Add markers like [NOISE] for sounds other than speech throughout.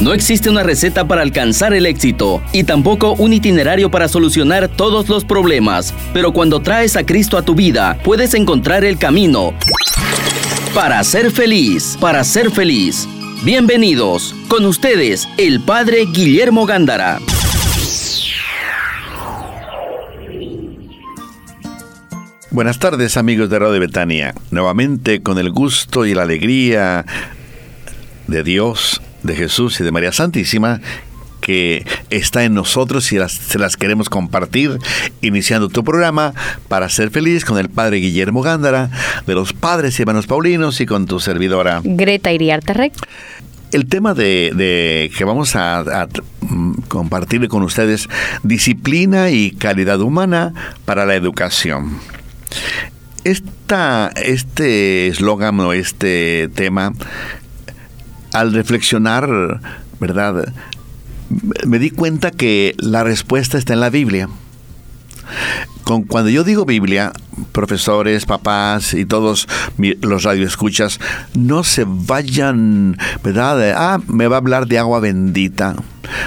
No existe una receta para alcanzar el éxito y tampoco un itinerario para solucionar todos los problemas, pero cuando traes a Cristo a tu vida, puedes encontrar el camino para ser feliz, para ser feliz. Bienvenidos, con ustedes, el Padre Guillermo Gándara. Buenas tardes amigos de Radio Betania. Nuevamente con el gusto y la alegría de Dios, de Jesús y de María Santísima que está en nosotros y se las queremos compartir, iniciando tu programa para ser feliz con el Padre Guillermo Gándara, de los Padres y Hermanos Paulinos y con tu servidora. Greta Iriarte Rec. El tema de, que vamos a, a, compartir con ustedes, disciplina y calidad humana para la educación. Esta, este eslogan o este tema, al reflexionar, ¿verdad? Me di cuenta que la respuesta está en la Biblia. Con, cuando yo digo Biblia, profesores, papás y todos los radioescuchas, no se vayan, ¿verdad? Ah, me va a hablar de agua bendita.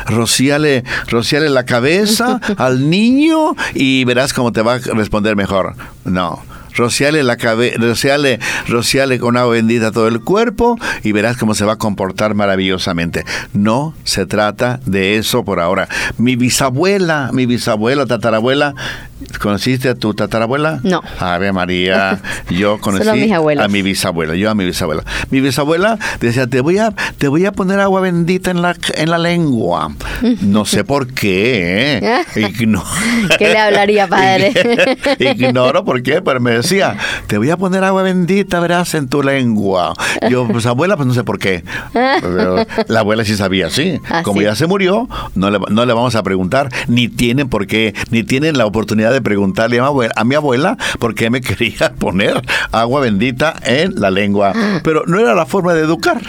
Rociale, rociale la cabeza [LAUGHS] al niño y verás cómo te va a responder mejor. No rociale la cabeza, rociale, rociale con agua bendita todo el cuerpo y verás cómo se va a comportar maravillosamente. No se trata de eso por ahora. Mi bisabuela, mi bisabuela, tatarabuela, ¿conociste a tu tatarabuela? No. Ave María, [LAUGHS] yo conocí a, mi bisabuela, yo a mi bisabuela. Mi bisabuela decía, te voy a, te voy a poner agua bendita en la, en la lengua. [LAUGHS] No sé por qué. ¿eh? [LAUGHS] ¿Qué le hablaría, padre? Ignoro por qué, pero me decía, te voy a poner agua bendita, verás, en tu lengua. Yo, pues abuela, pues no sé por qué. la abuela sí sabía, sí. Ah, Como ya se murió, no le, no le vamos a preguntar, ni tienen por qué, ni tienen la oportunidad de preguntarle a mi abuela, a mi abuela por qué me [LAUGHS] quería poner agua bendita en la lengua. Pero no era la forma de educar.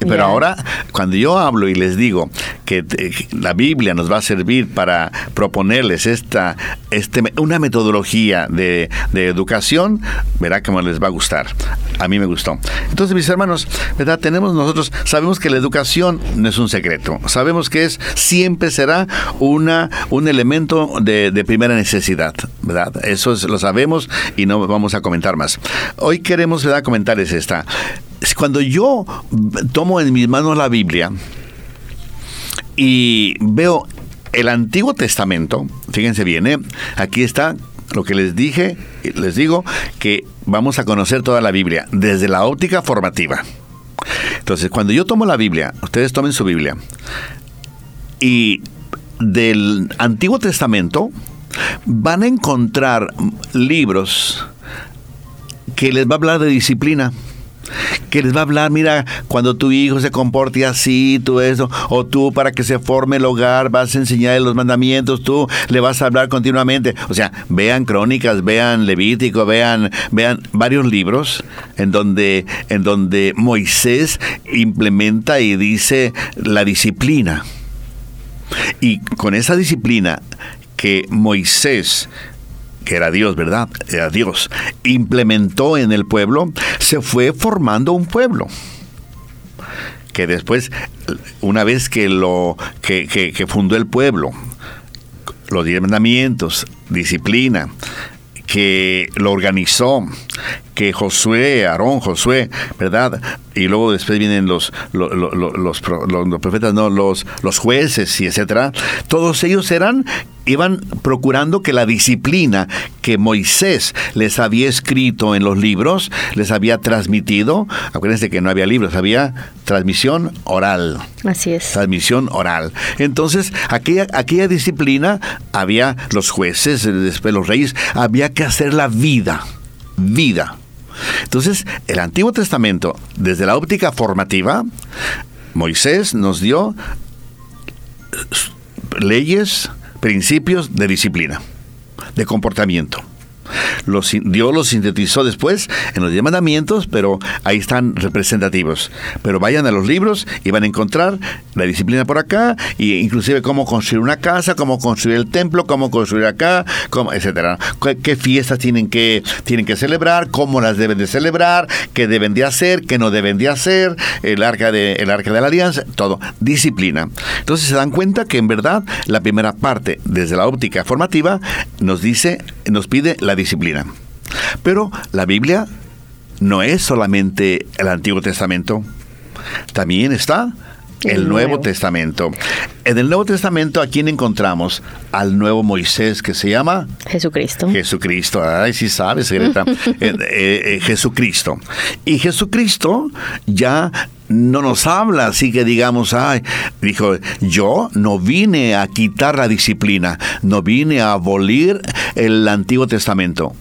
Pero ahora, cuando yo hablo y les digo que la Biblia nos va a servir para proponerles esta, este, una metodología de, educación, verá cómo les va a gustar. A mí me gustó. Entonces, mis hermanos, ¿verdad? Tenemos nosotros, sabemos que la educación no es un secreto. Sabemos que es, siempre será una, un elemento de, primera necesidad, ¿verdad? Eso lo sabemos y no vamos a comentar más. Hoy queremos, ¿verdad? Comentarles esta cuando yo tomo en mis manos la Biblia y veo el Antiguo Testamento, fíjense bien, ¿eh? aquí está lo que les dije, les digo que vamos a conocer toda la Biblia desde la óptica formativa. Entonces, cuando yo tomo la Biblia, ustedes tomen su Biblia, y del Antiguo Testamento van a encontrar libros que les va a hablar de disciplina que les va a hablar, mira, cuando tu hijo se comporte así, tú eso, o tú para que se forme el hogar vas a enseñarle los mandamientos, tú le vas a hablar continuamente. O sea, vean crónicas, vean Levítico, vean, vean varios libros en donde, en donde Moisés implementa y dice la disciplina. Y con esa disciplina que Moisés que era Dios, ¿verdad? Era Dios, implementó en el pueblo, se fue formando un pueblo que después, una vez que lo que, que fundó el pueblo, los diez mandamientos, disciplina, que lo organizó, que Josué, Aarón, Josué, ¿verdad? Y luego después vienen los, los, los, profetas, no, los, los jueces y etcétera. Todos ellos eran, iban procurando que la disciplina que Moisés les había escrito en los libros, les había transmitido, acuérdense que no había libros, había transmisión oral. Así es. Transmisión oral. Entonces, aquella, aquella disciplina, había los jueces, después los reyes, había que hacer la vida, vida. Entonces, el Antiguo Testamento, desde la óptica formativa, Moisés nos dio leyes, principios de disciplina, de comportamiento. Los, Dios los sintetizó después en los diez mandamientos, pero ahí están representativos. Pero vayan a los libros y van a encontrar la disciplina por acá, e inclusive cómo construir una casa, cómo construir el templo, cómo construir acá, cómo, etcétera. ¿Qué, qué fiestas tienen que, tienen que celebrar, cómo las deben de celebrar, qué deben de hacer, qué no deben de hacer, el arca de, el arca de la alianza, todo. Disciplina. Entonces se dan cuenta que en verdad la primera parte, desde la óptica formativa, nos dice, nos pide la disciplina. Pero la Biblia no es solamente el Antiguo Testamento, también está el, El Nuevo, Nuevo. Testamento. En el Nuevo Testamento, ¿a quién encontramos? Al nuevo Moisés que se llama Jesucristo. Jesucristo. Ay, sí sabes, Greta. [LAUGHS] Eh, eh, eh, Jesucristo. Y Jesucristo ya no nos habla así que digamos, ay, dijo, yo no vine a quitar la disciplina, no vine a abolir el Antiguo Testamento.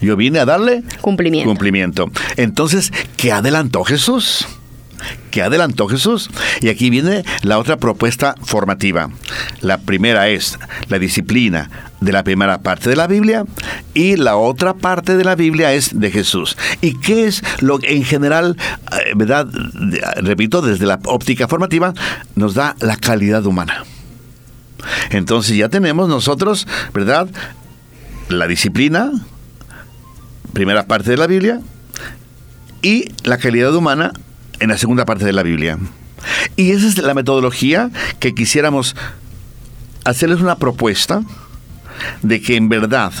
Yo vine a darle Cumplimiento. cumplimiento. Entonces, ¿qué adelantó Jesús? ¿Qué adelantó Jesús? Y aquí viene la otra propuesta formativa. La primera es la disciplina de la primera parte de la Biblia y la otra parte de la Biblia es de Jesús. ¿Y qué es lo que en general, eh, verdad, repito, desde la óptica formativa, nos da la calidad humana? Entonces ya tenemos nosotros, ¿verdad? La disciplina, primera parte de la Biblia, y la calidad humana en la segunda parte de la Biblia. Y esa es la metodología que quisiéramos hacerles una propuesta de que en verdad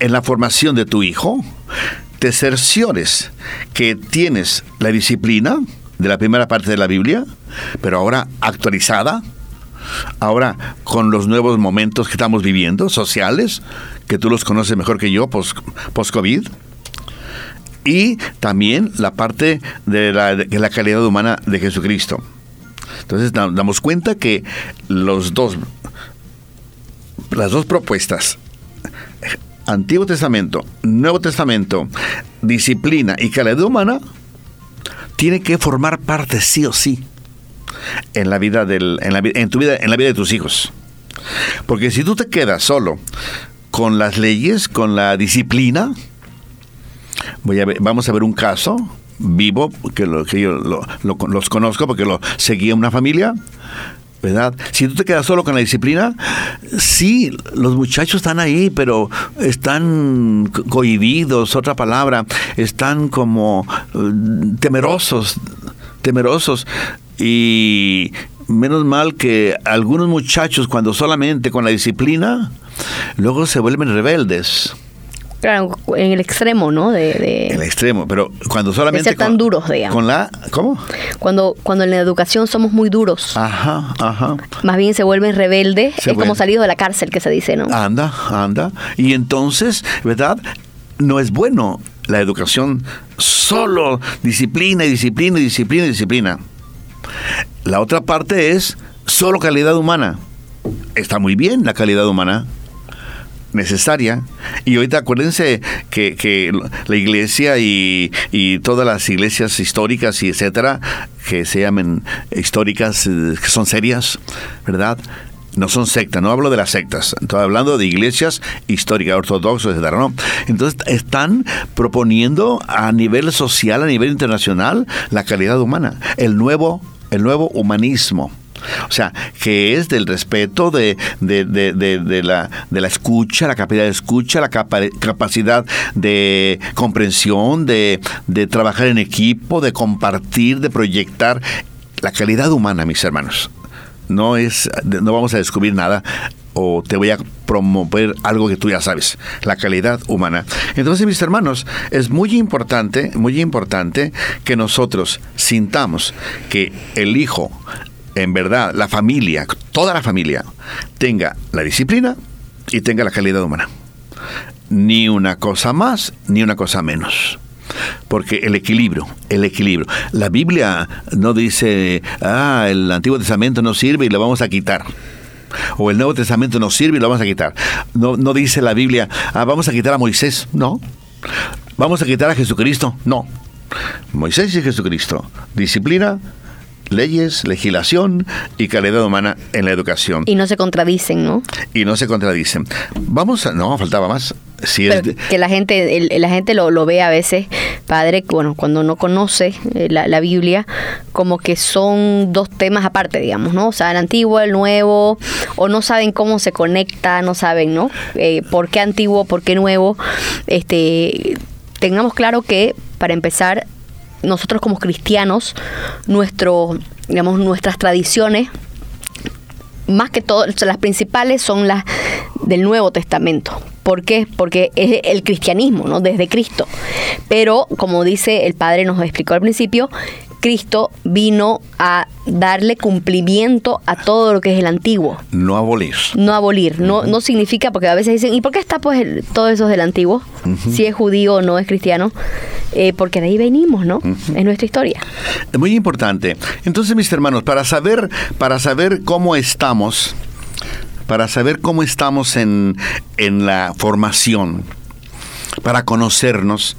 en la formación de tu hijo te cerciores que tienes la disciplina de la primera parte de la Biblia, pero ahora actualizada, ahora con los nuevos momentos que estamos viviendo, sociales, que tú los conoces mejor que yo, post- post-COVID, y también la parte de la, calidad humana de Jesucristo. Entonces da- damos cuenta que los dos, las dos propuestas, Antiguo Testamento, Nuevo Testamento, disciplina y calidad humana, tiene que formar parte sí o sí en la vida en, la, en tu vida, en la vida de tus hijos. Porque si tú te quedas solo con las leyes, con la disciplina, voy a ver- vamos a ver un caso vivo que, lo, que yo lo- lo- los conozco porque lo seguía una familia. ¿Verdad? Si tú te quedas solo con la disciplina, sí, los muchachos están ahí, pero están co- cohibidos, otra palabra, están como eh, temerosos, temerosos. Y menos mal que algunos muchachos, cuando solamente con la disciplina, luego se vuelven rebeldes. Claro, en el extremo, ¿no? De, de- El extremo, pero cuando solamente. ser tan con- duros, digamos. Con la. ¿Cómo? cuando, cuando en la educación somos muy duros, Ajá, ajá. más bien se vuelven rebeldes, Se es como salido de la cárcel que se dice, ¿no? Anda, anda. Y entonces, ¿verdad? No es bueno la educación solo disciplina y disciplina y disciplina y disciplina. La otra parte es solo calidad humana. Está muy bien la calidad humana. Necesaria. Y ahorita acuérdense que, que la iglesia y, y todas las iglesias históricas y etcétera, que se llaman históricas, eh, que son serias, ¿verdad? No son sectas, no hablo de las sectas, estoy hablando de iglesias históricas, ortodoxas, etcétera, ¿no? Entonces están proponiendo a nivel social, a nivel internacional, la calidad humana, el nuevo, el nuevo humanismo. O sea, que es del respeto, de, de, de, de, la, la escucha, la capacidad de escucha, la capa- capacidad de comprensión, de, de trabajar en equipo, de compartir, de proyectar la calidad humana, mis hermanos. No es, no vamos a descubrir nada o te voy a promover algo que tú ya sabes, la calidad humana. Entonces, mis hermanos, es muy importante, muy importante que nosotros sintamos que el hijo, en verdad, la familia, toda la familia, tenga la disciplina y tenga la calidad humana. Ni una cosa más, ni una cosa menos. Porque el equilibrio, el equilibrio. La Biblia no dice, ah, el Antiguo Testamento no sirve y lo vamos a quitar. O el Nuevo Testamento no sirve y lo vamos a quitar. No, no dice la Biblia, ah, vamos a quitar a Moisés. No. Vamos a quitar a Jesucristo. No. Moisés y Jesucristo. Disciplina, leyes, legislación y calidad humana en la educación Y no se contradicen, ¿no? y no se contradicen. Vamos a, no, faltaba más. Si es Pero de- que la gente, el- la gente lo, lo ve a veces, padre, bueno, cuando no conoce eh, la, la Biblia, como que son dos temas aparte, digamos, ¿no? O sea, el antiguo, el nuevo, o no saben cómo se conecta, no saben, ¿no? Eh, ¿Por qué antiguo, por qué nuevo? Este, tengamos claro que, para empezar, nosotros como cristianos, nuestro, digamos, nuestras tradiciones más que todo, las principales son las del Nuevo Testamento. ¿Por qué? Porque es el cristianismo, ¿no? Desde Cristo. Pero, como dice el Padre, nos explicó al principio, Cristo vino a darle cumplimiento a todo lo que es el antiguo. no abolir. No abolir, no, no significa, porque a veces dicen, ¿y por qué está pues el- todo eso del antiguo? Si es judío o no es cristiano. Eh, porque de ahí venimos, ¿no? Es nuestra historia. Muy importante. Entonces, mis hermanos, para saber, para saber cómo estamos, para saber cómo estamos en, en la formación, para conocernos,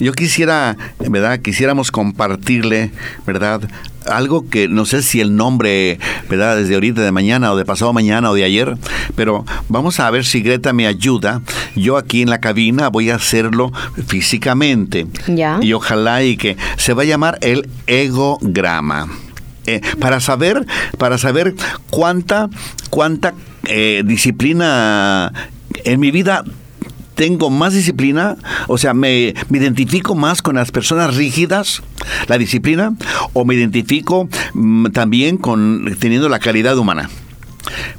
yo quisiera, ¿verdad? Quisiéramos compartirle, ¿verdad? Algo que no sé si el nombre, ¿verdad? Desde ahorita, de mañana o de pasado mañana o de ayer, pero vamos a ver si Greta me ayuda. Yo aquí en la cabina voy a hacerlo físicamente. Ya. Y ojalá y que se va a llamar el egograma. Eh, para saber, para saber cuánta, cuánta eh, disciplina en mi vida tengo más disciplina, o sea, me, me identifico más con las personas rígidas, la disciplina, o me identifico mm, también con teniendo la calidad humana.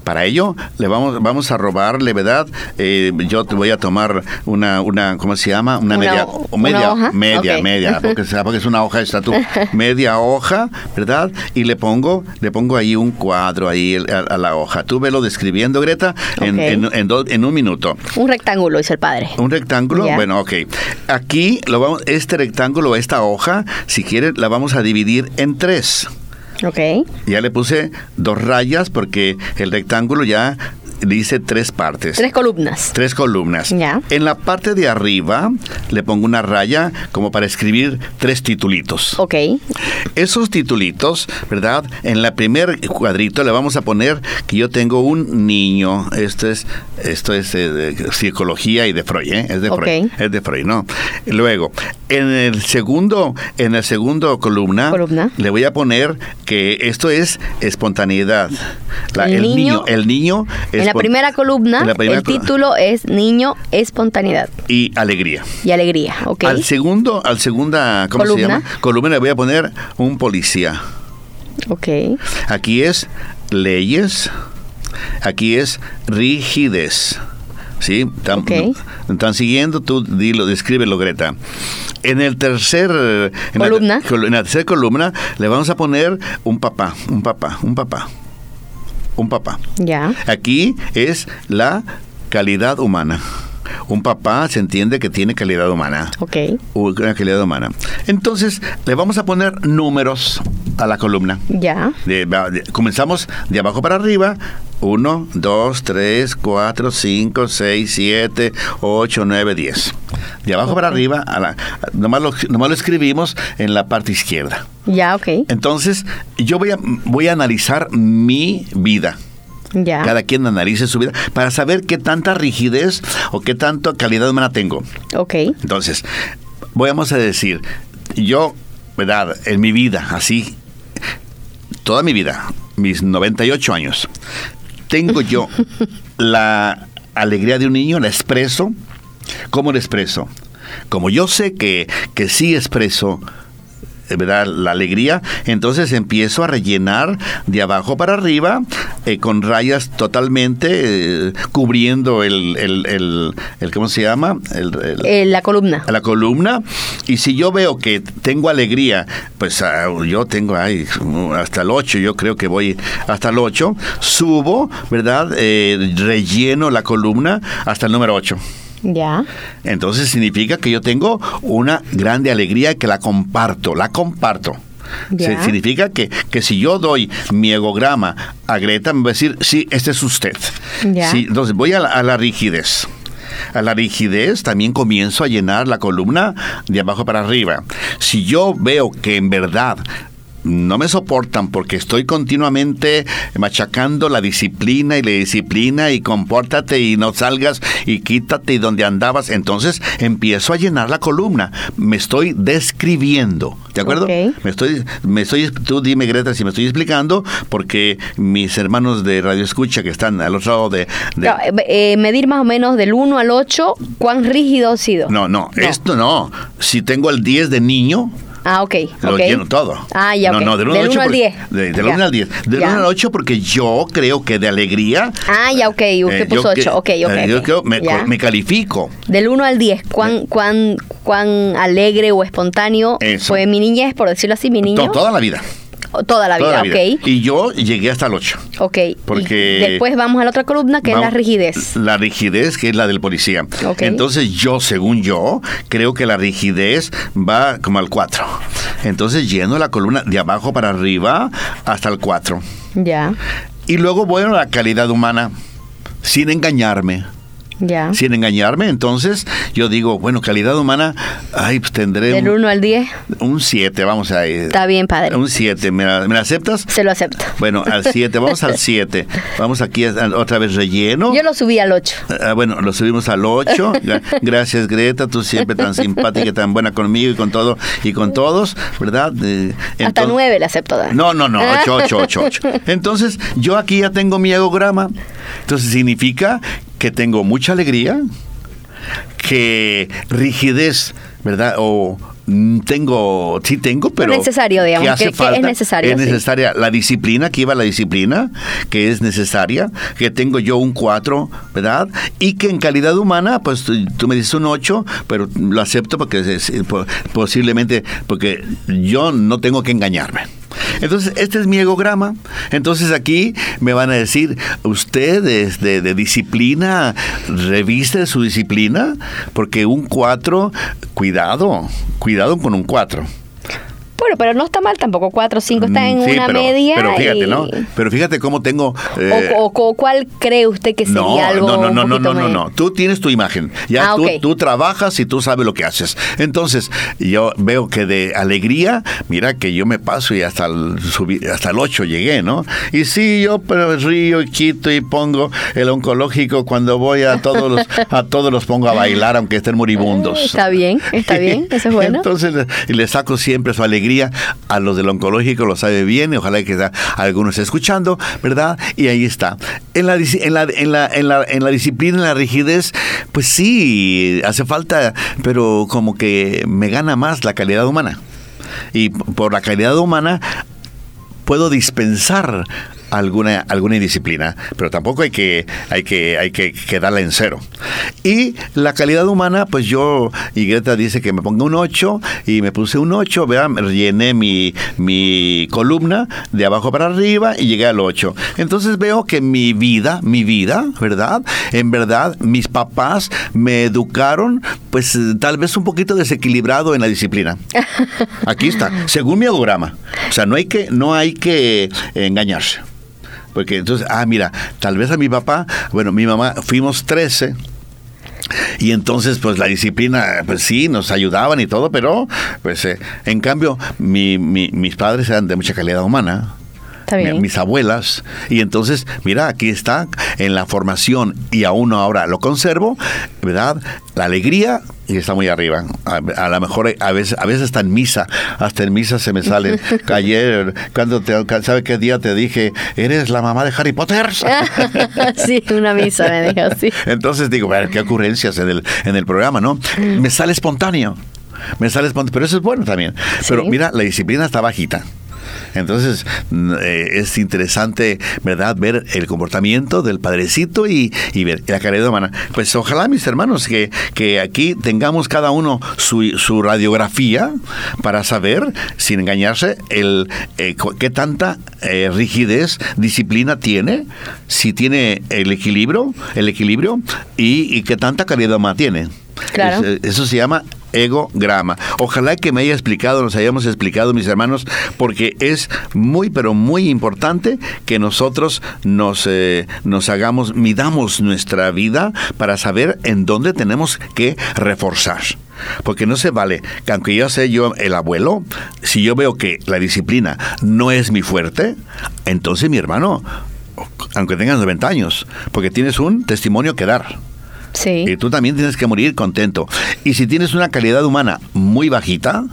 Para ello, le vamos, vamos a robarle, ¿verdad? Eh, yo te voy a tomar una, una ¿cómo se llama? Una, Una media, ho- media, una hoja. media, media, [LAUGHS] porque, sea- porque es una hoja esta tú, [LAUGHS] media hoja, ¿verdad? Y le pongo, le pongo ahí un cuadro ahí a, a la hoja. Tú velo describiendo, Greta, en, en, en do- en un minuto. Un rectángulo, dice el Padre. Un rectángulo, bueno, ok. Aquí lo vamos, este rectángulo, esta hoja, si quieres, la vamos a dividir en tres. Ok. Ya le puse dos rayas porque el rectángulo ya dice tres partes. Tres columnas. Tres columnas. Ya. En la parte de arriba le pongo una raya como para escribir tres titulitos. Ok. Esos titulitos, ¿verdad? En la primer cuadrito le vamos a poner que yo tengo un niño. Esto es, esto es eh, de psicología y de Freud, ¿eh? Es de Ok. Freud. Es de Freud, ¿no? Luego, en el segundo, en el segundo columna, Columna. le voy a poner que esto es espontaneidad. La- El el, niño, niño- el niño En la primera columna, en la primera el título es Niño, Espontaneidad y alegría. y Alegría. Ok. Al segundo, al segunda, ¿cómo se Columna. llama? Columna le voy a poner un policía. Ok. Aquí es leyes, aquí es rigidez. ¿Sí? ¿Están, Ok. están siguiendo? Tú dilo, descríbelo, Greta. En el tercer en la- Columna. en la tercera columna le vamos a poner un papá, un papá, un papá. Un papá. Ya. Aquí es la calidad humana. Un papá se entiende que tiene calidad humana. Ok. Una calidad humana. Entonces, le vamos a poner números a la columna. Ya. De- va- de- comenzamos de abajo para arriba. 1, 2, 3, 4, 5, 6, 7, 8, 9, 10. De abajo para arriba, a la, nomás, lo, nomás lo escribimos en la parte izquierda. Ya, ok. Entonces, yo voy a, voy a analizar mi vida. Ya. Cada quien analice su vida para saber qué tanta rigidez o qué tanta calidad humana tengo. Ok. Entonces, vamos a decir, yo, ¿verdad? En mi vida, así, toda mi vida, mis 98 años, tengo yo [LAUGHS] la alegría de un niño, la expreso. ¿Cómo la expreso? Como yo sé que, que sí expreso ¿verdad? la alegría, entonces empiezo a rellenar de abajo para arriba eh, con rayas totalmente eh, cubriendo el, el, el- el- ¿cómo se llama? Eh, la columna. la columna y si yo veo que tengo alegría, pues ah, yo tengo ay, hasta el 8, yo creo que voy hasta el 8, subo, ¿verdad? Eh, relleno la columna hasta el número 8. Ya. Entonces significa que yo tengo una grande alegría que la comparto, la comparto. Se- Significa que, que si yo doy mi egograma a Greta, me va a decir, sí, este es usted. Ya. Sí, entonces voy a la, a la rigidez. A la rigidez también comienzo a llenar la columna de abajo para arriba. Si yo veo que en verdad no me soportan porque estoy continuamente machacando la disciplina y la disciplina y compórtate y no salgas y quítate y donde andabas. Entonces empiezo a llenar la columna. Me estoy describiendo. ¿De acuerdo? Me estoy, me estoy, tú dime Greta si me estoy explicando porque mis hermanos de Radio Escucha que están al otro lado de... eh, eh, medir más o menos del 1 al 8, ¿cuán rígido ha sido? no, no, esto no. Si tengo el 10 de niño, Ah, ok. Lo ok. lleno todo. Ah, ya, No, ok. no, del 1 Del al 8. 1 al porque- 10. de- del Ya. 1 al 10. Del Ya. 1 al 8 porque yo creo que de alegría. Ah, ya, ok. Usted eh, puso yo que- 8. Ok, ok. eh, Yo creo- me, me califico. Del 1 al 10, ¿cuán, cuán, cuán alegre o espontáneo Eso. fue mi niñez, por decirlo así, mi niño? To- toda la vida. Toda la vida, toda la vida. ok. Y yo llegué hasta el 8. Ok. Porque- Y después vamos a la otra columna que es la rigidez. La rigidez, que es la del policía. Entonces yo, según yo, creo que la rigidez va como al 4. Entonces lleno la columna de abajo para arriba hasta el 4. Ya, Y luego voy a la calidad humana, sin engañarme. Ya. Sin engañarme, entonces yo digo, bueno, calidad humana, ay, pues tendré Del un- 1 al 10, un 7, vamos a ir. está bien, padre. Un 7, ¿me, me la aceptas? Se lo acepto. Bueno, al [LAUGHS] 7, vamos al 7. Vamos aquí a- otra vez relleno. Yo lo subí al 8. Ah, bueno, lo subimos al 8. [LAUGHS] Gracias, Greta, tú siempre tan simpática y tan buena conmigo y con todo y con todos, ¿verdad? Eh, Hasta enton- 9 le acepto. Dan. No, no, no, 8, 8, 8, 8. Entonces, yo aquí ya tengo mi egograma. Entonces, significa que tengo mucha alegría, que rigidez, ¿verdad? O mm, tengo, sí tengo, pero... necesario, digamos, hace que- que es necesario, Es sí. necesaria la disciplina, que iba la disciplina, que es necesaria, que tengo yo un 4, ¿verdad? Y que en calidad humana, pues tú, tú me dices un 8, pero lo acepto porque es- es- po- posiblemente, porque yo no tengo que engañarme. Entonces, este es mi egograma. Entonces aquí me van a decir, usted es de, de disciplina, reviste su disciplina, porque un 4, cuidado, cuidado con un 4. Bueno, pero no está mal tampoco. 4 o 5 está en Mm, sí, una pero, media. Pero fíjate, y- ¿no? Pero fíjate cómo tengo... O- eh, o, o ¿Cuál cree usted que sería no, algo no, no, no, no, no, no. Tú tienes tu imagen. Ya Ah, tú, tú trabajas y tú sabes lo que haces. Entonces, yo veo que de alegría, mira que yo me paso y hasta el, subí- hasta el 8 llegué, ¿no? Y sí, yo pero río y quito y pongo el oncológico cuando voy a todos los, a todos los pongo a bailar, aunque estén [LAUGHS] moribundos. Está bien, está bien, eso es bueno. [LAUGHS] Entonces le saco siempre su alegría a los del oncológico, lo sabe bien, y ojalá que algunos escuchando, ¿verdad? Y ahí está. En la, en la, en la, en la, en la disciplina, en la rigidez, pues sí, hace falta, pero como que me gana más la calidad humana. Y por la calidad humana puedo dispensar alguna alguna indisciplina, pero tampoco hay que hay que hay que quedarla en cero. Y la calidad humana, pues yo y Greta dice que me ponga un 8 y me puse un 8, vean, rellené mi mi columna de abajo para arriba y llegué al 8. Entonces veo que mi vida, mi vida, ¿verdad? En verdad mis papás me educaron pues tal vez un poquito desequilibrado en la disciplina. Aquí está, según mi diagrama. O sea, no hay que, no hay que engañarse. Porque entonces, ah, mira, tal vez a mi papá, bueno, mi mamá, fuimos 13. Y entonces, pues la disciplina, pues sí, nos ayudaban y todo, pero, pues, eh, en cambio, mi- mi- mis padres eran de mucha calidad humana. Está mi- mis abuelas. Y entonces, mira, aquí está, en la formación, y aún ahora lo conservo, ¿verdad? La alegría y está muy arriba. A, a lo mejor a veces, a veces hasta en misa, hasta en misa se me salen. [LAUGHS] Ayer, cuando te, ¿sabe qué día te dije? Eres la mamá de Harry Potter. [LAUGHS] sí, una misa me dijo así. Entonces digo, qué ocurrencias en el, en el programa, ¿no? Me sale espontáneo. Me sale espontáneo, pero eso es bueno también. Pero Sí. mira, la disciplina está bajita. Entonces, mm, eh, es interesante, ¿verdad?, ver el comportamiento del padrecito y, y ver la calidad humana. Pues ojalá, mis hermanos, que, que aquí tengamos cada uno su, su radiografía para saber, sin engañarse, el eh, qué tanta eh, rigidez, disciplina tiene, si tiene el equilibrio, el equilibrio y, y qué tanta calidad humana tiene. Claro. Es- eso se llama egograma. Ojalá que me haya explicado, nos hayamos explicado, mis hermanos, porque es muy, pero muy importante que nosotros nos, eh, nos hagamos, midamos nuestra vida para saber en dónde tenemos que reforzar. Porque no se vale que aunque yo sea yo el abuelo, si yo veo que la disciplina no es mi fuerte, entonces mi hermano, aunque tengas 90 años, porque tienes un testimonio que dar. Sí. Y tú también tienes que morir contento. Y si tienes una calidad humana muy bajita,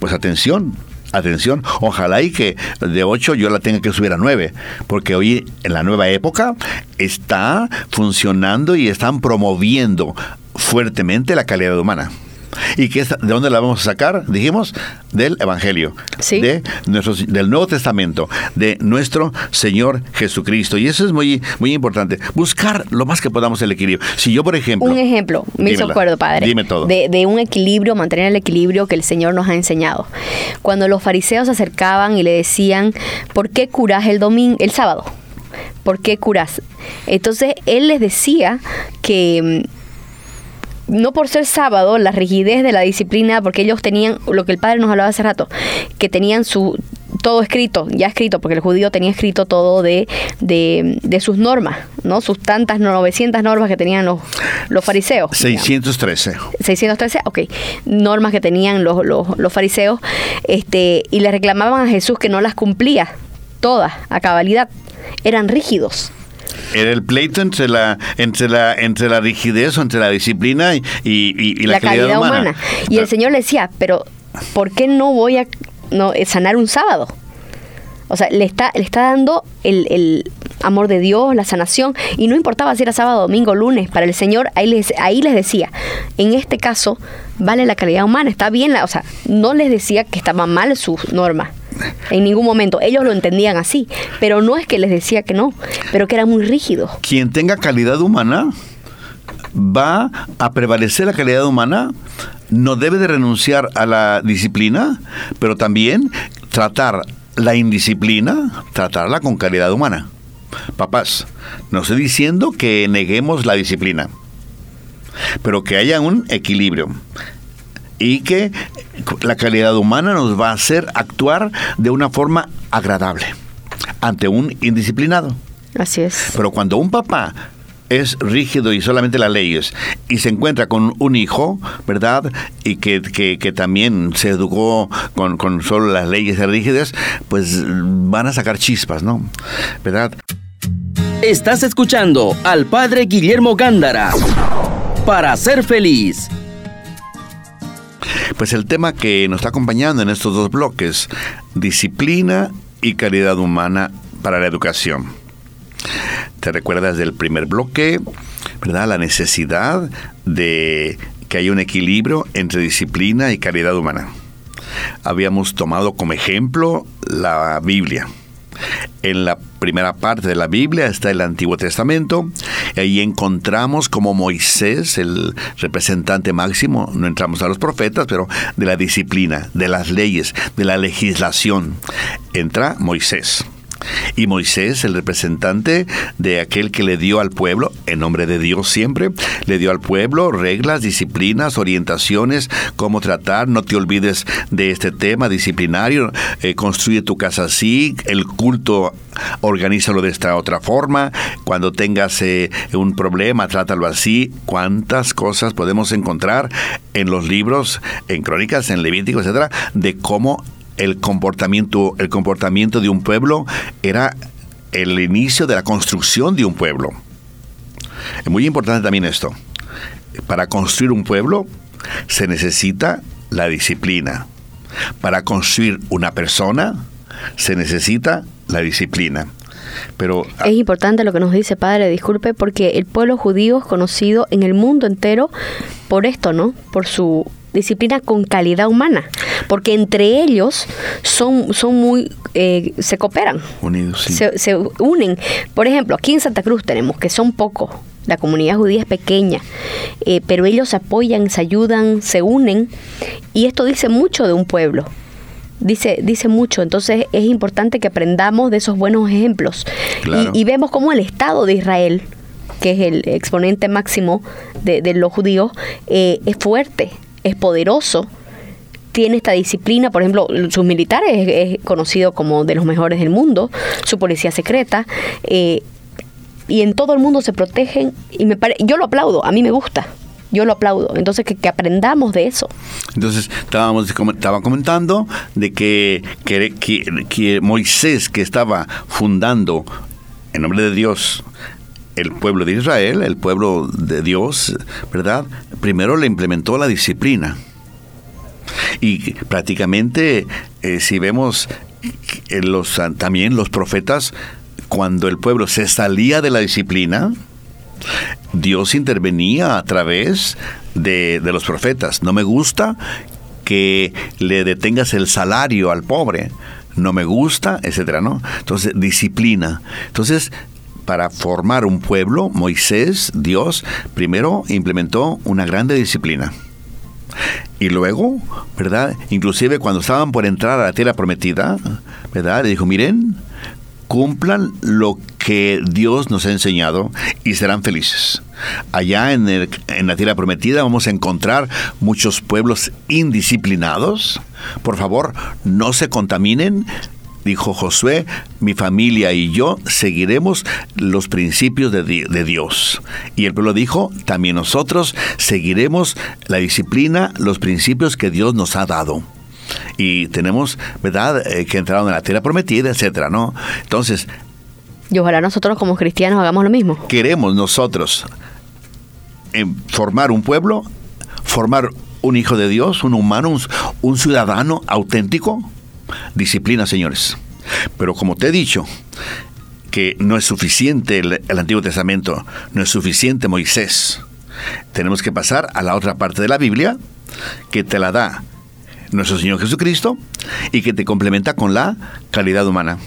pues atención, atención, ojalá y que de 8 yo la tenga que subir a 9, porque hoy en la nueva época está funcionando y están promoviendo fuertemente la calidad humana. ¿Y que ¿De dónde la vamos a sacar? Dijimos, del Evangelio, Sí. de nuestro, del Nuevo Testamento, de nuestro Señor Jesucristo. Y eso es muy, muy importante. Buscar lo más que podamos el equilibrio. Si yo, por ejemplo... Un ejemplo, me hizo acuerdo, padre. Dime todo. De, de un equilibrio, mantener el equilibrio que el Señor nos ha enseñado. Cuando los fariseos se acercaban y le decían, ¿por qué curás el domingo, el sábado? ¿Por qué curás? Entonces él les decía que mm, no por ser sábado, la rigidez de la disciplina, porque ellos tenían, lo que el padre nos hablaba hace rato, que tenían su todo escrito, ya escrito, porque el judío tenía escrito todo de, de, de sus normas, ¿no? Sus tantas 900 normas que tenían los, los fariseos. digamos. 613. 613, ok, normas que tenían los, los, los fariseos, este, y le reclamaban a Jesús que no las cumplía todas a cabalidad, eran rígidos. Era el pleito entre la, entre la, entre la rigidez o entre la disciplina y, y- y- y la, la, calidad, humana. Y el Pero- Señor le decía, pero ¿por qué no voy a no, eh, sanar un sábado? O sea, le está, le está dando el, el amor de Dios, la sanación, y no importaba si era sábado, domingo, lunes, para el Señor, ahí les, ahí les decía, en este caso, vale la calidad humana, está bien, la, o sea, no les decía que estaba mal sus normas. En ningún momento. Ellos lo entendían así. Pero no es que les decía que no, pero que era muy rígido. Quien tenga calidad humana va a prevalecer la calidad humana, no debe de renunciar a la disciplina, pero también tratar la indisciplina, tratarla con calidad humana. Papás, no estoy diciendo que neguemos la disciplina, pero que haya un equilibrio y que la calidad humana nos va a hacer actuar de una forma agradable ante un indisciplinado. Así es. Pero cuando un papá es rígido y solamente las leyes y se encuentra con un hijo, ¿verdad? Y que, que- que también se educó con, con solo las leyes rígidas, pues van a sacar chispas, ¿no? ¿Verdad? Estás escuchando al Padre Guillermo Gándara. Para ser feliz. Pues el tema que nos está acompañando en estos dos bloques, disciplina y calidad humana para la educación. ¿Te recuerdas del primer bloque? ¿Verdad? La necesidad de que haya un equilibrio entre disciplina y calidad humana. Habíamos tomado como ejemplo la Biblia. En la primera parte de la Biblia está el Antiguo Testamento. Y ahí encontramos como Moisés, el representante máximo, no entramos a los profetas, pero de la disciplina, de las leyes, de la legislación. Entra Moisés. Y Moisés, el representante de aquel que le dio al pueblo, en nombre de Dios siempre, le dio al pueblo reglas, disciplinas, orientaciones, cómo tratar, no te olvides de este tema disciplinario, eh, construye tu casa así, el culto, organízalo de esta otra forma, cuando tengas eh, un problema, trátalo así, cuántas cosas podemos encontrar en los libros, en crónicas, en Levítico, etcétera, de cómo el comportamiento, el comportamiento de un pueblo era el inicio de la construcción de un pueblo. Es muy importante también esto. Para construir un pueblo se necesita la disciplina. Para construir una persona se necesita la disciplina. Pero Es importante lo que nos dice Padre, disculpe, porque el pueblo judío es conocido en el mundo entero por esto, ¿no? Por su disciplina con calidad humana, porque entre ellos son, son muy, eh, se cooperan, unidos, sí. se, se unen. Por ejemplo, aquí en Santa Cruz tenemos que son pocos, la comunidad judía es pequeña, eh, pero ellos se apoyan, se ayudan, se unen, y esto dice mucho de un pueblo. Dice, dice mucho, entonces es importante que aprendamos de esos buenos ejemplos. Claro. Y, y vemos cómo el Estado de Israel, que es el exponente máximo de, de los judíos, eh, es fuerte, es poderoso, tiene esta disciplina, por ejemplo, sus militares es, conocido como de los mejores del mundo, su policía secreta, eh, y en todo el mundo se protegen, y me pare- yo lo aplaudo, a mí me gusta. yo lo aplaudo. Entonces, que, aprendamos de eso. Entonces, estábamos estaba comentando de que, que Moisés, que estaba fundando en nombre de Dios el pueblo de Israel, el pueblo de Dios, ¿verdad? Primero le implementó la disciplina. Y prácticamente, eh, si vemos los, también los profetas, cuando el pueblo se salía de la disciplina, Dios intervenía a través de, de los profetas. No me gusta que le detengas el salario al pobre no me gusta, etcétera, ¿no? Entonces, disciplina. Entonces, para formar un pueblo, Moisés, Dios, primero implementó una grande disciplina. Y luego, ¿verdad? Inclusive cuando estaban por entrar a la tierra prometida, ¿verdad? Le dijo, miren, cumplan lo que Dios nos ha enseñado y serán felices. Allá en, en, la tierra prometida vamos a encontrar muchos pueblos indisciplinados. Por favor, no se contaminen. Dijo Josué, mi familia y yo seguiremos los principios de, de Dios. Y el pueblo dijo, también nosotros seguiremos la disciplina, los principios que Dios nos ha dado y tenemos, ¿verdad?, eh, que entraron en la tierra prometida, etcétera, ¿no? Entonces. Y ojalá nosotros como cristianos hagamos lo mismo. Queremos nosotros formar un pueblo, formar un hijo de Dios, un humano, un, ciudadano auténtico. Disciplina, señores. Pero como te he dicho, que no es suficiente el, Antiguo Testamento, no es suficiente Moisés. Tenemos que pasar a la otra parte de la Biblia que te la da nuestro Señor Jesucristo y que te complementa con la calidad humana.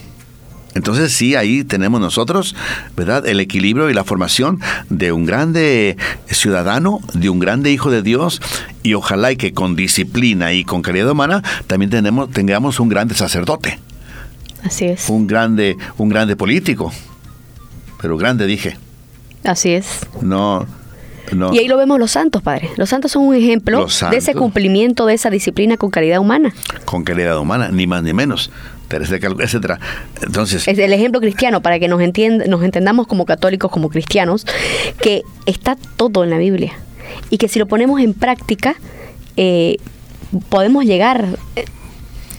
Entonces sí, ahí tenemos nosotros, ¿verdad? El equilibrio y la formación de un grande ciudadano, de un grande hijo de Dios y ojalá y que con disciplina y con calidad humana también tenemos, tengamos un grande sacerdote. Así es. Un grande, un grande político. Pero grande dije. Así es. No, y ahí lo vemos los santos, Padre. Los santos son un ejemplo de ese cumplimiento de esa disciplina con calidad humana. Con calidad humana, ni más ni menos Entonces, es el ejemplo cristiano para que nos nos entendamos como católicos, como cristianos, que está todo en la Biblia y que si lo ponemos en práctica eh, podemos llegar eh,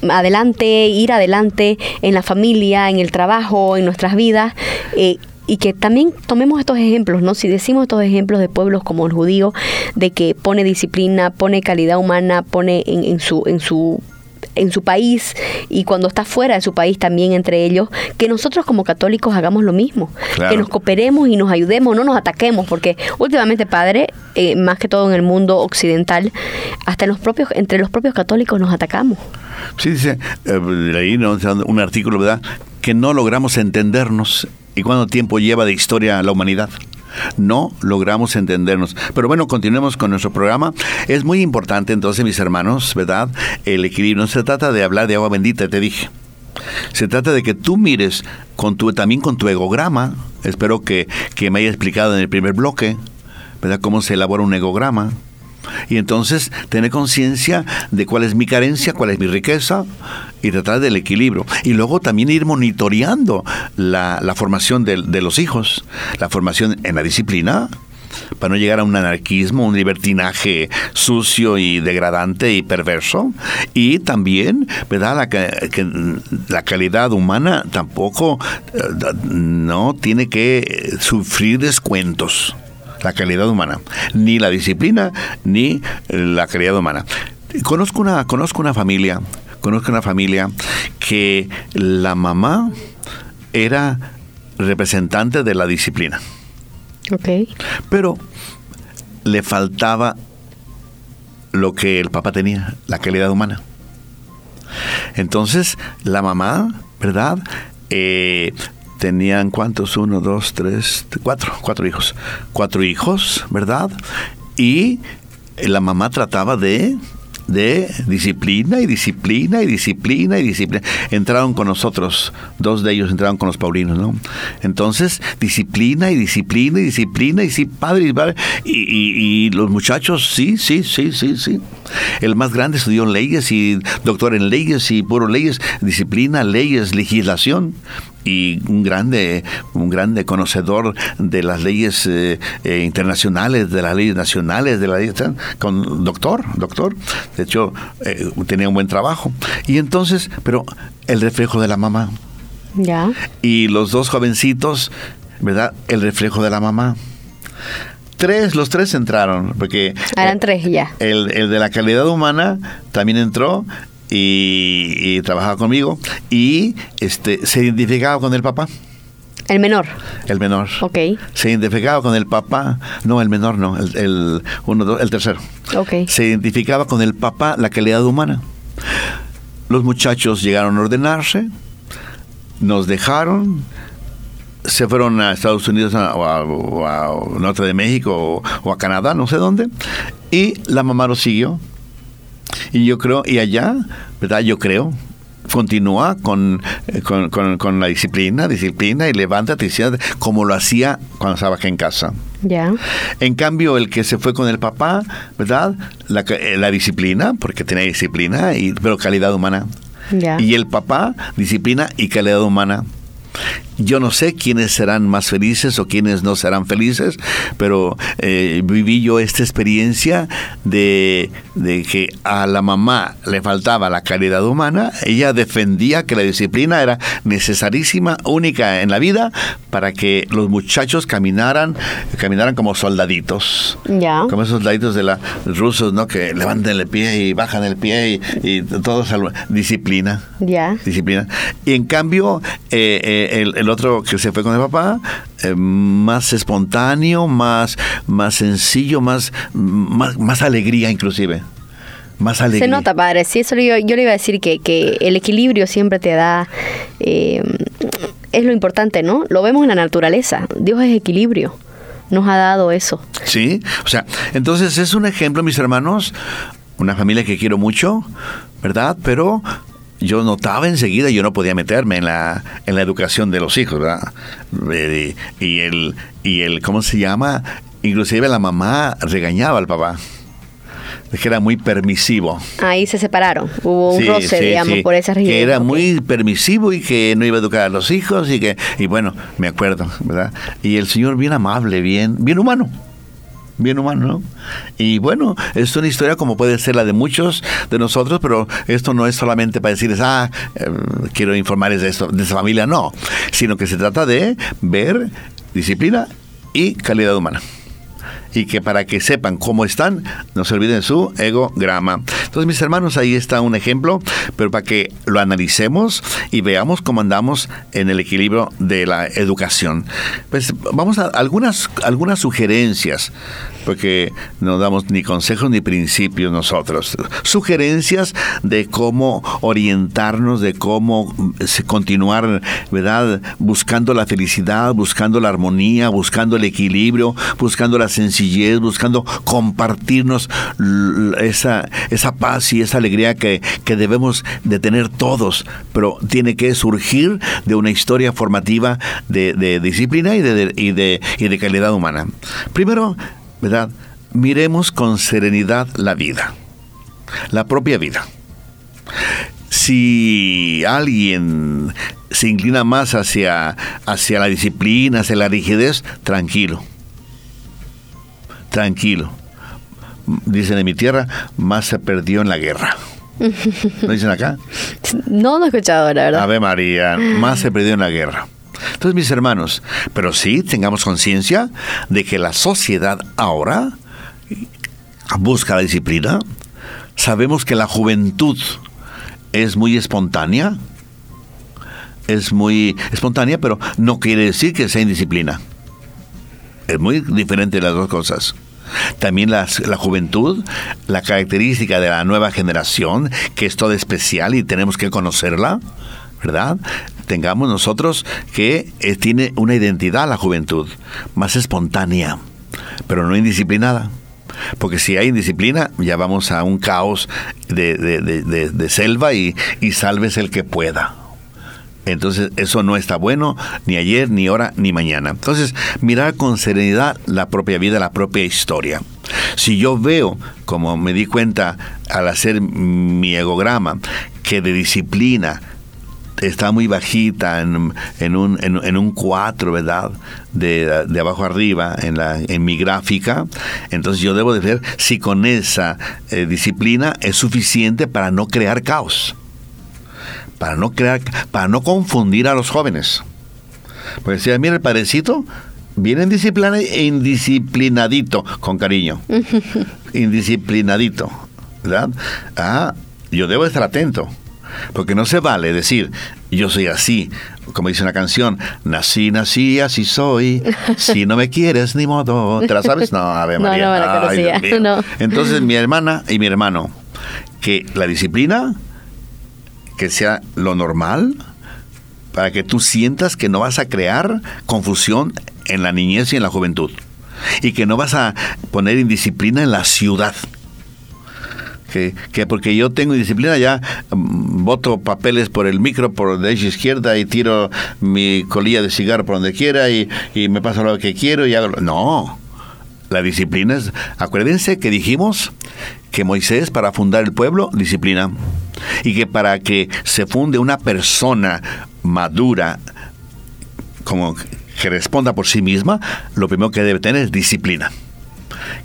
adelante, ir adelante en la familia, en el trabajo, en nuestras vidas. Eh, y que también tomemos estos ejemplos, ¿no? Si decimos estos ejemplos de pueblos como el judío, de que pone disciplina, pone calidad humana, pone en, su, en su en su país y cuando está fuera de su país también entre ellos, que nosotros como católicos hagamos lo mismo, que nos cooperemos y nos ayudemos, no nos ataquemos, porque últimamente, Padre, eh, más que todo en el mundo occidental, hasta en los propios, entre los propios católicos nos atacamos. Sí, dice, eh, ahí un artículo, ¿verdad? Que no logramos entendernos ¿Y cuánto tiempo lleva de historia la humanidad? No logramos entendernos. Pero bueno, continuemos con nuestro programa. Es muy importante entonces, mis hermanos, ¿verdad? El equilibrio. No se trata de hablar de agua bendita, te dije. Se trata de que tú mires con tu, también con tu egograma. Espero que, que me haya explicado en el primer bloque, ¿verdad? Cómo se elabora un egograma. Y entonces tener conciencia de cuál es mi carencia, cuál es mi riqueza y tratar del equilibrio. Y luego también ir monitoreando la, formación de, de, los hijos, la formación en la disciplina, para no llegar a un anarquismo, un libertinaje sucio y degradante y perverso. Y también, ¿verdad? La, que, la calidad humana tampoco eh, no tiene que sufrir descuentos la calidad humana, ni la disciplina, ni la calidad humana. Conozco una, conozco una familia, conozco una familia que la mamá era representante de la disciplina. Ok. Pero le faltaba lo que el papá tenía, la calidad humana. Entonces, la mamá, ¿verdad? Eh, tenían cuántos, uno, dos, tres, cuatro, cuatro hijos, cuatro hijos, ¿verdad? Y la mamá trataba de de disciplina y disciplina y disciplina y disciplina. Entraron con nosotros, dos de ellos entraron con los paulinos, ¿no? Entonces, disciplina y disciplina y disciplina y sí, padre y, y, y, los muchachos, sí, sí, sí, sí, sí. El más grande estudió leyes y doctor en leyes y puro leyes, disciplina, leyes, legislación y un grande, un grande conocedor de las leyes eh, eh, internacionales, de las leyes nacionales, de la ley, con doctor, doctor. De hecho, eh, tenía un buen trabajo. Y entonces, pero el reflejo de la mamá. Ya. Y los dos jovencitos, ¿verdad? El reflejo de la mamá. Tres, los tres entraron, porque... Eran tres ya. El, el de la calidad humana también entró y, trabajaba conmigo y este se identificaba con el papá. El menor. El menor. Ok. Se identificaba con el papá. No, el menor no. El, uno, el tercero. Ok. Se identificaba con el papá, la calidad humana. Los muchachos llegaron a ordenarse, nos dejaron, se fueron a Estados Unidos o a, Norte de México o, a Canadá, no sé dónde, y la mamá lo siguió y yo creo, y allá, ¿verdad? Yo creo, continúa con, eh, con, la disciplina, disciplina y levántate como lo hacía cuando estaba aquí en casa. Ya. En cambio, el que se fue con el papá, ¿verdad? La, eh, la disciplina, porque tenía disciplina, y, pero calidad humana. Ya. Y el papá, disciplina y calidad humana. Yo no sé quiénes serán más felices o quiénes no serán felices, pero eh, viví yo esta experiencia de, que a la mamá le faltaba la calidad humana. Ella defendía que la disciplina era necesarísima, única en la vida, para que los muchachos caminaran, caminaran como soldaditos. Ya. Como esos soldaditos de los rusos, ¿no? Que levantan el pie y bajan el pie y, y todo disciplina. Ya. Disciplina. Y en cambio, eh, eh, el el otro que se fue con el papá, eh, más espontáneo, más, más sencillo, más, más, alegría inclusive. Más alegría. Se nota, padre. Sí, eso yo, yo le iba a decir que, que el equilibrio siempre te da... Eh, es lo importante, ¿no? Lo vemos en la naturaleza. Dios es equilibrio. Nos ha dado eso. Sí, o sea, entonces es un ejemplo, mis hermanos, una familia que quiero mucho, ¿verdad? Pero yo notaba enseguida, yo no podía meterme en la, en la educación de los hijos, ¿verdad? Y el, y el, ¿cómo se llama? Inclusive la mamá regañaba al papá. Que era muy permisivo. Ahí se separaron. Hubo un roce, digamos, por esa región. Que era muy permisivo y que no iba a educar a los hijos y que, y bueno, me acuerdo, ¿verdad? Y el señor bien amable, bien, bien humano bien humano, ¿no? Y bueno, es una historia como puede ser la de muchos de nosotros, pero esto no es solamente para decirles, ah, eh, quiero informarles de esto, de esa familia, no, sino que se trata de ver disciplina y calidad humana y que para que sepan cómo están, no se olviden su ego-grama. Entonces, mis hermanos, ahí está un ejemplo, pero para que lo analicemos y veamos cómo andamos en el equilibrio de la educación. Pues vamos a algunas, algunas sugerencias porque no damos ni consejos ni principios nosotros. Sugerencias de cómo orientarnos, de cómo eh, continuar, ¿verdad? Buscando la felicidad, buscando la armonía, buscando el equilibrio, buscando la sencillez, buscando compartirnos esa, esa y esa alegría que, debemos de tener todos, pero tiene que surgir de una historia formativa de, disciplina y de, y de, y de calidad humana. Primero, ¿verdad? Miremos con serenidad la vida, la propia vida. Si alguien se inclina más hacia, hacia la disciplina, hacia la rigidez, tranquilo. Tranquilo. Dicen en mi tierra, más se perdió en la guerra. ¿No dicen acá? No, no he escuchado, la verdad. Ave María, más se perdió en la guerra. Entonces, mis hermanos, pero sí tengamos conciencia de que la sociedad ahora busca la disciplina. Sabemos que la juventud es muy espontánea, es muy espontánea, pero no quiere decir que sea indisciplina. Es muy diferente las dos cosas. También la, la, juventud, la característica de la nueva generación, que es toda especial y tenemos que conocerla, ¿verdad? Tengamos nosotros que eh, tiene una identidad la juventud, más espontánea, pero no indisciplinada. Porque si hay indisciplina, ya vamos a un caos de, selva y, y salves el que pueda. Entonces eso no está bueno ni ayer, ni ahora, ni mañana. Entonces mirar con serenidad la propia vida, la propia historia. Si yo veo, como me di cuenta al hacer mi egograma, que de disciplina está muy bajita en, un, en, un 4, ¿verdad? De, de, abajo arriba en, la, en mi gráfica. Entonces yo debo de ver si con esa eh, disciplina es suficiente para no crear caos. Para no crear, para no confundir a los jóvenes. Porque si mira el padrecito, viene indisciplinadito, con cariño. [LAUGHS] indisciplinadito, ¿verdad? Ah, yo debo estar atento. Porque no se vale decir, yo soy así, como dice una canción, nací, nací, así soy, si no me quieres, ni modo. ¿Te la sabes? No, a ver, [LAUGHS] María. [LAUGHS] No, Entonces, mi hermana y mi hermano, que la disciplina, que sea lo normal, para que tú sientas que no vas a crear confusión en la niñez y en la juventud. Y que no vas a poner indisciplina en la ciudad. Que, que, porque yo tengo indisciplina ya mm, voto papeles por el micro por la izquierda y tiro mi colilla de cigarro por donde quiera y, y me pasa lo que quiero y hago no la disciplina es acuérdense que dijimos que Moisés para fundar el pueblo disciplina y que para que se funde una persona madura como que responda por sí misma, lo primero que debe tener es disciplina.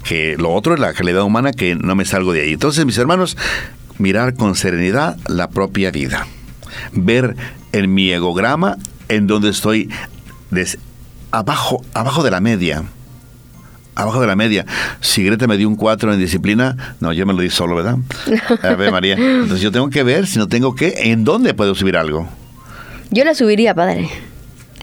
Que lo otro es la calidad humana que no me salgo de ahí. Entonces, mis hermanos, mirar con serenidad la propia vida. Ver en mi egograma en donde estoy abajo, abajo de la media. Abajo de la media. Si Greta me dio un 4 en disciplina, no, yo me lo di solo, ¿verdad? [LAUGHS] A ver, María. Entonces yo tengo que ver si no tengo que, en dónde puedo subir algo. Yo la subiría, padre.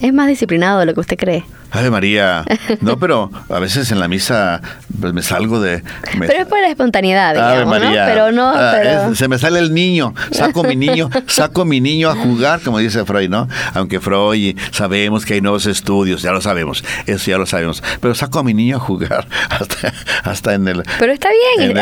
Es más disciplinado de lo que usted cree. Ave María. No, pero a veces en la misa pues, me salgo de... Pero es por la espontaneidad, digamos, ¿no? Pero no... Ah, se me sale el niño. Saco mi niño, [LAUGHS] saco mi niño a jugar, como dice Freud, ¿no? Aunque Freud sabemos que hay nuevos estudios, ya lo sabemos, eso ya lo sabemos. Pero saco a mi niño a jugar [LAUGHS] hasta, hasta en el... Pero está bien.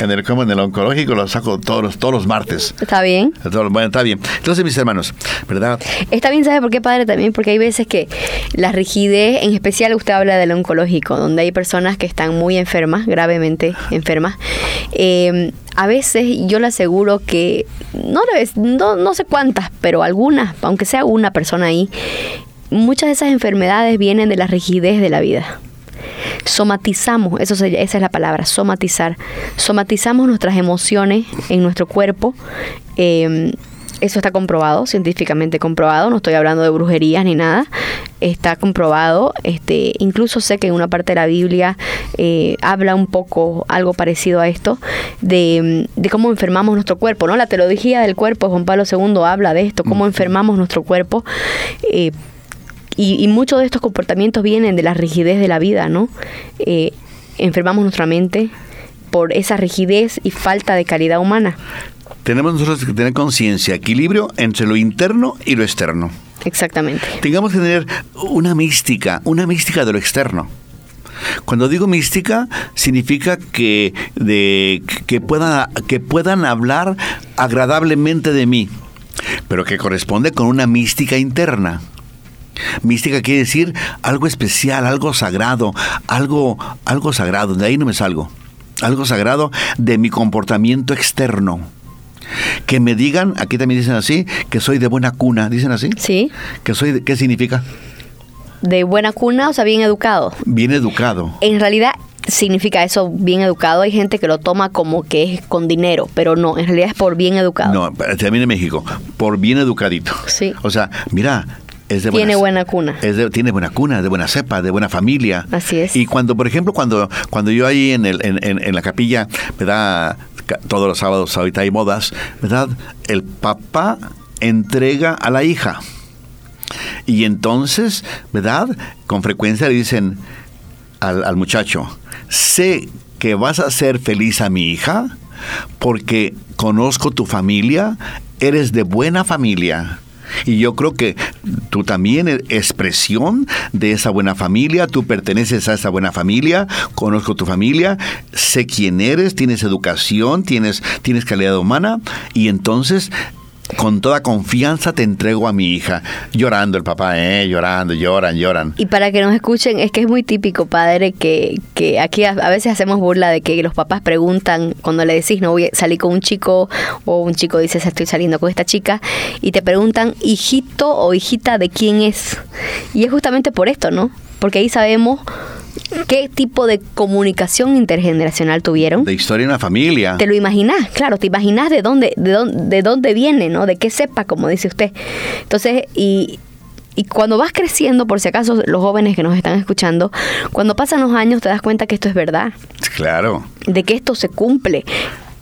En el, como en el oncológico lo saco todos los, todos los martes. Está bien. Bueno, está bien. Entonces, mis hermanos, ¿verdad? Está bien, ¿sabe por qué, padre? También porque hay veces que la rigidez en especial usted habla del oncológico, donde hay personas que están muy enfermas, gravemente enfermas. Em, a veces yo le aseguro que, no, no, no sé cuántas, pero algunas, aunque sea una persona ahí, muchas de esas enfermedades vienen de la rigidez de la vida somatizamos, eso esa es la palabra, somatizar. Somatizamos nuestras emociones en nuestro cuerpo. Eh, eso está comprobado, científicamente comprobado, no estoy hablando de brujerías ni nada, está comprobado, este, incluso sé que en una parte de la Biblia eh, habla un poco algo parecido a esto, de, cómo enfermamos nuestro cuerpo, ¿no? La teología del cuerpo, Juan Pablo II habla de esto, cómo enfermamos nuestro cuerpo. Eh, y, muchos de estos comportamientos vienen de la rigidez de la vida, ¿no? Eh, enfermamos nuestra mente por esa rigidez y falta de calidad humana tenemos nosotros que tener conciencia, equilibrio entre lo interno y lo externo. Exactamente. Tengamos que tener una mística, una mística de lo externo. Cuando digo mística, significa que, de, que, pueda, que puedan hablar agradablemente de mí, pero que corresponde con una mística interna. Mística quiere decir algo especial, algo sagrado, algo, algo sagrado, de ahí no me salgo. Algo sagrado de mi comportamiento externo que me digan, aquí también dicen así, que soy de buena cuna, dicen así. Sí. Que soy, ¿qué significa? De buena cuna, o sea, bien educado. Bien educado. En realidad significa eso bien educado. Hay gente que lo toma como que es con dinero, pero no, en realidad es por bien educado. No, también en México, por bien educadito. Sí. O sea, mira, es de tiene buena, cuna. Es tiene buena cuna, de buena cepa, de buena familia. Así es. Y cuando, por ejemplo, cuando, cuando yo ahí en, el, en, en, la capilla me da todos los sábados ahorita hay modas, ¿verdad? El papá entrega a la hija. Y entonces, ¿verdad? Con frecuencia le dicen al, al muchacho, sé que vas a ser feliz a mi hija porque conozco tu familia, eres de buena familia y yo creo que tú también eres expresión de esa buena familia, tú perteneces a esa buena familia, conozco tu familia, sé quién eres, tienes educación, tienes, tienes calidad humana y entonces con toda confianza te entrego a mi hija. Llorando el papá, ¿eh? Llorando, lloran, lloran. Y para que nos escuchen, es que es muy típico, padre, que, que aquí a, a veces hacemos burla de que los papás preguntan, cuando le decís, no voy a salir con un chico, o un chico dice, estoy saliendo con esta chica, y te preguntan, hijito o hijita, ¿de quién es? Y es justamente por esto, ¿no? Porque ahí sabemos qué tipo de comunicación intergeneracional tuvieron. De historia en la familia. Te lo imaginas, claro, te imaginas de dónde, de dónde, de dónde viene, ¿no? De qué sepa, como dice usted. Entonces, y, y cuando vas creciendo, por si acaso los jóvenes que nos están escuchando, cuando pasan los años te das cuenta que esto es verdad, Claro. de que esto se cumple.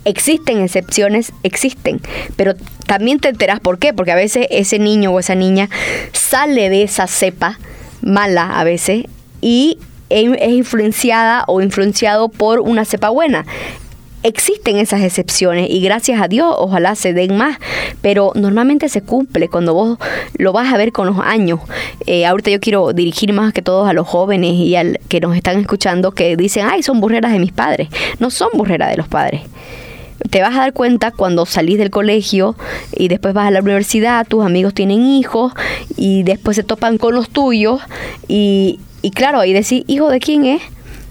Existen excepciones, existen, pero también te enteras por qué, porque a veces ese niño o esa niña sale de esa cepa mala a veces y es es influenciada o influenciado por una cepa buena. Existen esas excepciones y gracias a Dios ojalá se den más, pero normalmente se cumple cuando vos lo vas a ver con los años. Eh, ahorita yo quiero dirigir más que todos a los jóvenes y al que nos están escuchando que dicen, ay, son burreras de mis padres. No son burreras de los padres te vas a dar cuenta cuando salís del colegio y después vas a la universidad, tus amigos tienen hijos y después se topan con los tuyos y, y claro, ahí decís, hijo de quién es?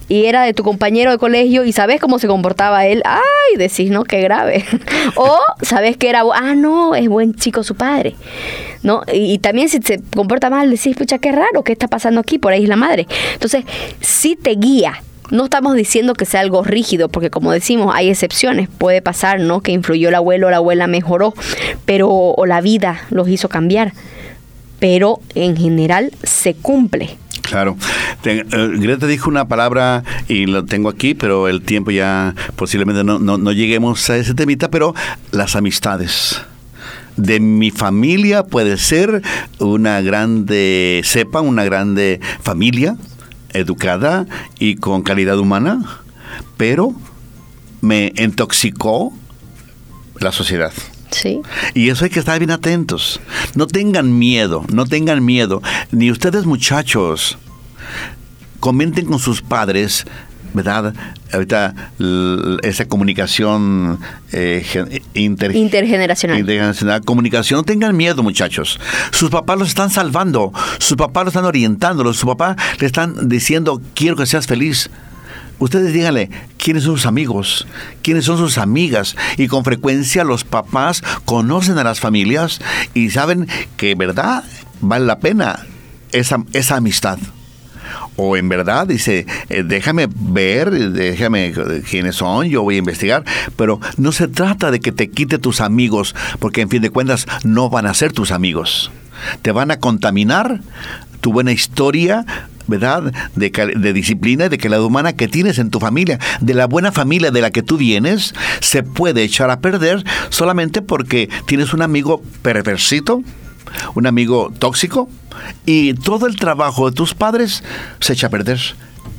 Y era de tu compañero de colegio y sabes cómo se comportaba él. Ay, decís, no, qué grave. [LAUGHS] o sabes que era, ah, no, es buen chico su padre. ¿No? Y, y también si se comporta mal, decís, pucha, qué raro, ¿qué está pasando aquí? Por ahí es la madre. Entonces, sí te guía. No estamos diciendo que sea algo rígido, porque como decimos, hay excepciones. Puede pasar, ¿no? Que influyó el abuelo, la abuela mejoró, pero o la vida los hizo cambiar. Pero en general se cumple. Claro. Eh, Greta dijo una palabra y lo tengo aquí, pero el tiempo ya posiblemente no, no, no lleguemos a ese temita, pero las amistades. De mi familia puede ser una grande cepa, una grande familia, educada y con calidad humana, pero me intoxicó la sociedad. Sí. Y eso hay que estar bien atentos. No tengan miedo, no tengan miedo. Ni ustedes muchachos, comenten con sus padres, ¿verdad? Ahorita esa comunicación eh, gen- inter- Intergeneracional. intergeneracional, comunicación, no tengan miedo muchachos. Sus papás los están salvando, sus papás los están orientando, sus papás le están diciendo, quiero que seas feliz. Ustedes díganle quiénes son sus amigos, quiénes son sus amigas. Y con frecuencia los papás conocen a las familias y saben que, ¿verdad? Vale la pena esa, esa amistad. O en verdad dice, eh, déjame ver, déjame eh, quiénes son, yo voy a investigar. Pero no se trata de que te quite tus amigos, porque en fin de cuentas no van a ser tus amigos. Te van a contaminar tu buena historia, ¿verdad? De, de disciplina y de calidad humana que tienes en tu familia. De la buena familia de la que tú vienes, se puede echar a perder solamente porque tienes un amigo perversito, un amigo tóxico, y todo el trabajo de tus padres se echa a perder.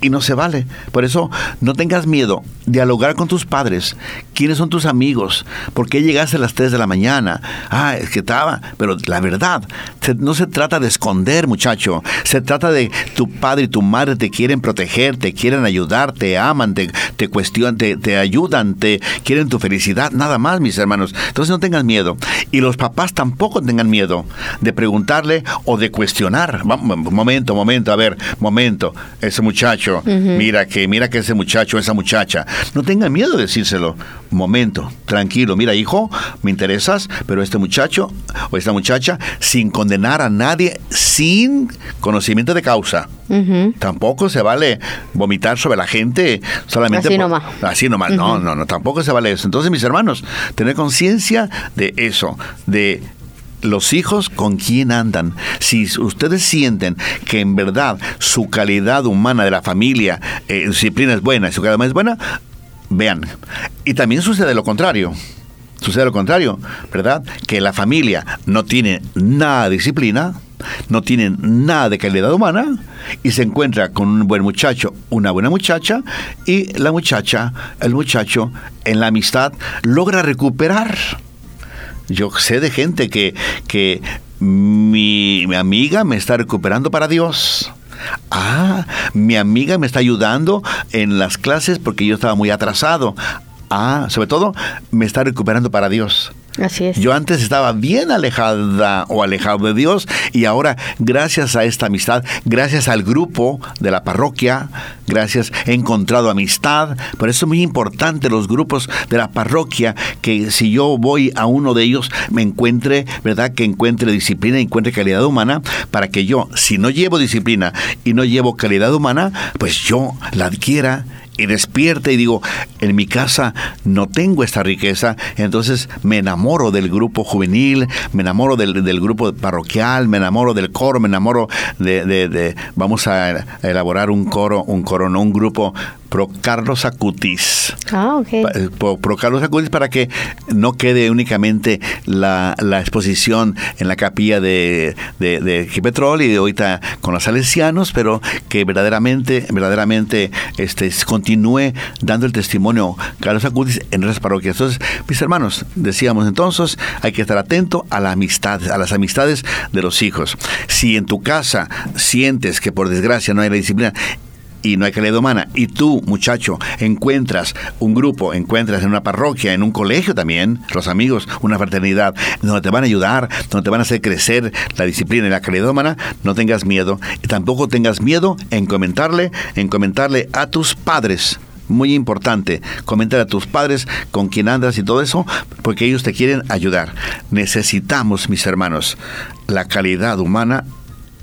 Y no se vale. Por eso no tengas miedo. Dialogar con tus padres. ¿Quiénes son tus amigos? ¿Por qué llegaste a las 3 de la mañana? Ah, es que estaba. Pero la verdad, no se trata de esconder, muchacho. Se trata de tu padre y tu madre te quieren proteger, te quieren ayudar, te aman, te, te cuestionan, te, te ayudan, te quieren tu felicidad. Nada más, mis hermanos. Entonces no tengas miedo. Y los papás tampoco tengan miedo de preguntarle o de cuestionar. Momento, momento, a ver, momento. Ese muchacho, mira que, mira que ese muchacho, esa muchacha. No tengan miedo de decírselo. Momento, tranquilo. Mira, hijo, me interesas, pero este muchacho o esta muchacha, sin condenar a nadie, sin conocimiento de causa. Tampoco se vale vomitar sobre la gente solamente Así por- nomás. Así nomás. No, no, no, tampoco se vale eso. Entonces, mis hermanos, tener conciencia de eso, de los hijos con quién andan. Si ustedes sienten que en verdad su calidad humana de la familia, eh, disciplina es buena y su calidad humana es buena, vean. Y también sucede lo contrario. Sucede lo contrario, ¿verdad? Que la familia no tiene nada de disciplina, no tiene nada de calidad humana y se encuentra con un buen muchacho, una buena muchacha y la muchacha, el muchacho en la amistad logra recuperar. Yo sé de gente que, que mi, mi amiga me está recuperando para Dios. Ah, mi amiga me está ayudando en las clases porque yo estaba muy atrasado. Ah, sobre todo, me está recuperando para Dios. Yo antes estaba bien alejada o alejado de Dios y ahora gracias a esta amistad, gracias al grupo de la parroquia, gracias he encontrado amistad. Por eso es muy importante los grupos de la parroquia que si yo voy a uno de ellos me encuentre, ¿verdad? Que encuentre disciplina, encuentre calidad humana para que yo, si no llevo disciplina y no llevo calidad humana, pues yo la adquiera y despierta y digo, en mi casa no tengo esta riqueza, entonces me enamoro del grupo juvenil, me enamoro del, del grupo parroquial, me enamoro del coro, me enamoro de, de, de, vamos a elaborar un coro, un coro, no un grupo pro Carlos Acutis. Ah, ok. Pa- Pro, pro Carlos Acutis para que no quede únicamente la, la exposición en la capilla de, de, de Gipetrol y de ahorita con los salesianos, pero que verdaderamente, verdaderamente este, continúe dando el testimonio Carlos Acutis en nuestras parroquias. Entonces, mis hermanos, decíamos entonces, hay que estar atento a la amistad, a las amistades de los hijos. Si en tu casa sientes que por desgracia no hay la disciplina, y no hay calidad humana, y tú, muchacho, encuentras un grupo, encuentras en una parroquia, en un colegio también, los amigos, una fraternidad, donde te van a ayudar, donde te van a hacer crecer la disciplina y la calidad humana, no tengas miedo. Y tampoco tengas miedo en comentarle, en comentarle a tus padres. Muy importante, comentar a tus padres con quién andas y todo eso, porque ellos te quieren ayudar. Necesitamos, mis hermanos, la calidad humana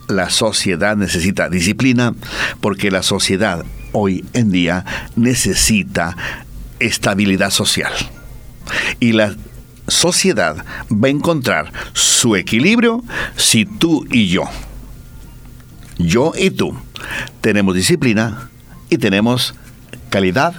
la sociedad necesita disciplina porque la sociedad hoy en día necesita estabilidad social. Y la sociedad va a encontrar su equilibrio si tú y yo, yo y tú, tenemos disciplina y tenemos calidad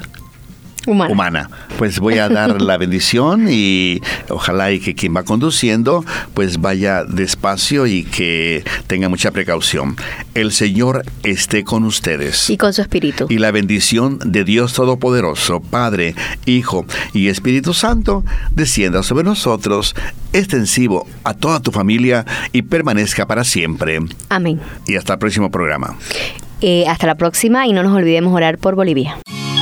Humana. humana. Pues voy a dar la [LAUGHS] bendición y ojalá y que quien va conduciendo pues vaya despacio y que tenga mucha precaución. El Señor esté con ustedes. Y con su espíritu. Y la bendición de Dios Todopoderoso, Padre, Hijo y Espíritu Santo, descienda sobre nosotros, extensivo a toda tu familia y permanezca para siempre. Amén. Y hasta el próximo programa. Eh, hasta la próxima y no nos olvidemos orar por Bolivia.